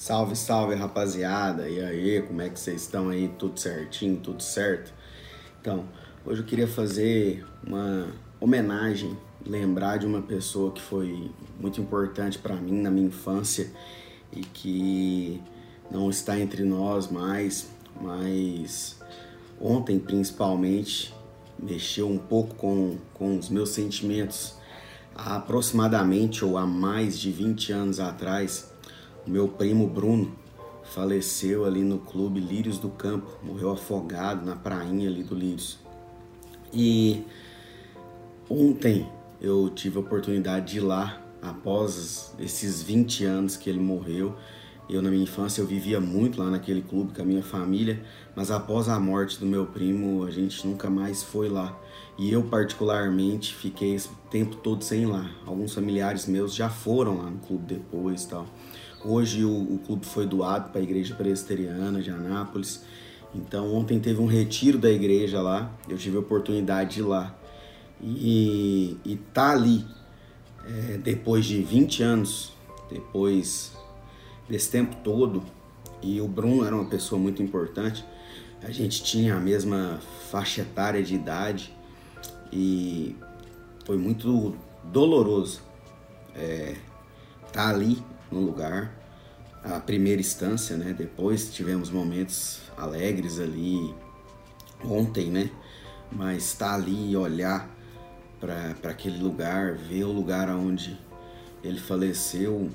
Salve, salve rapaziada! E aí, como é que vocês estão aí? Tudo certinho, tudo certo? Então, hoje eu queria fazer uma homenagem, lembrar de uma pessoa que foi muito importante para mim na minha infância e que não está entre nós mais, mas ontem principalmente mexeu um pouco com, com os meus sentimentos. Há aproximadamente ou há mais de 20 anos atrás, meu primo Bruno faleceu ali no clube Lírios do Campo, morreu afogado na prainha ali do Lírios. E ontem eu tive a oportunidade de ir lá após esses 20 anos que ele morreu. Eu na minha infância eu vivia muito lá naquele clube com a minha família, mas após a morte do meu primo, a gente nunca mais foi lá. E eu particularmente fiquei esse tempo todo sem ir lá. Alguns familiares meus já foram lá no clube depois, tal. Hoje o, o clube foi doado para a Igreja Presbiteriana de Anápolis. Então ontem teve um retiro da igreja lá, eu tive a oportunidade de ir lá. E, e tá ali, é, depois de 20 anos, depois desse tempo todo, e o Bruno era uma pessoa muito importante, a gente tinha a mesma faixa etária de idade. E foi muito doloroso é, tá ali no lugar, a primeira instância, né? Depois tivemos momentos alegres ali ontem, né? Mas estar tá ali e olhar para aquele lugar, ver o lugar onde ele faleceu,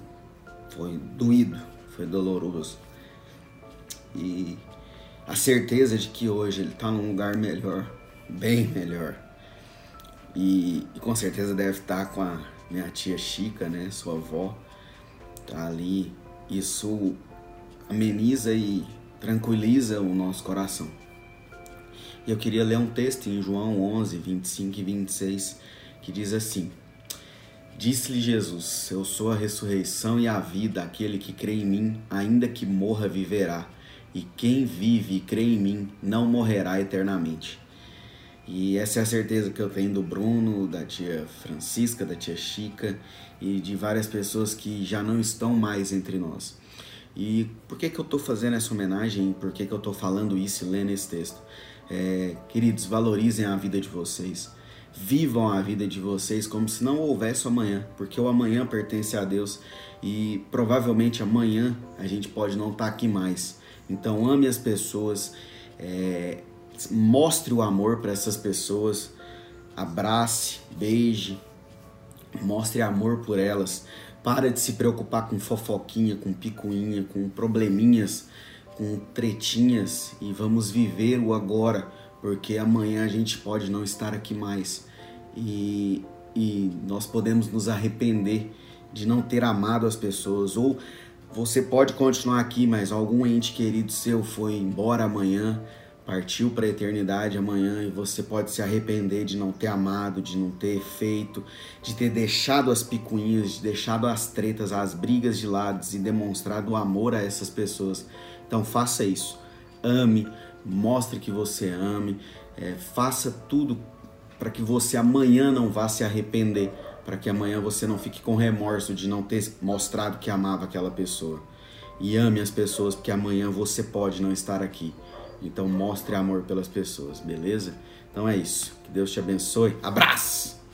foi doído, foi doloroso. E a certeza de que hoje ele está num lugar melhor, bem melhor. E, e, com certeza deve estar tá com a minha tia Chica, né, sua avó, tá ali, isso ameniza e tranquiliza o nosso coração. E eu queria ler um texto em João 11, 25 e 26, que diz assim: Disse-lhe Jesus: Eu sou a ressurreição e a vida, aquele que crê em mim, ainda que morra, viverá, e quem vive e crê em mim não morrerá eternamente. E essa é a certeza que eu tenho do Bruno, da tia Francisca, da tia Chica e de várias pessoas que já não estão mais entre nós. E por que, que eu estou fazendo essa homenagem? Por que, que eu estou falando isso e lendo esse texto? É, queridos, valorizem a vida de vocês. Vivam a vida de vocês como se não houvesse amanhã, porque o amanhã pertence a Deus e provavelmente amanhã a gente pode não estar tá aqui mais. Então ame as pessoas, é, mostre o amor para essas pessoas, abrace, beije, mostre amor por elas. Para de se preocupar com fofoquinha, com picuinha, com probleminhas, com tretinhas. E vamos viver o agora, porque amanhã a gente pode não estar aqui mais. E, e nós podemos nos arrepender de não ter amado as pessoas. Ou você pode continuar aqui, mas algum ente querido seu foi embora amanhã partiu para a eternidade amanhã e você pode se arrepender de não ter amado, de não ter feito, de ter deixado as picuinhas, de deixado as tretas, as brigas de lado e demonstrado amor a essas pessoas. Então faça isso. Ame, mostre que você ame, é, faça tudo para que você amanhã não vá se arrepender, para que amanhã você não fique com remorso de não ter mostrado que amava aquela pessoa. E ame as pessoas, porque amanhã você pode não estar aqui. Então mostre amor pelas pessoas, beleza? Então é isso. Que Deus te abençoe. Abraço!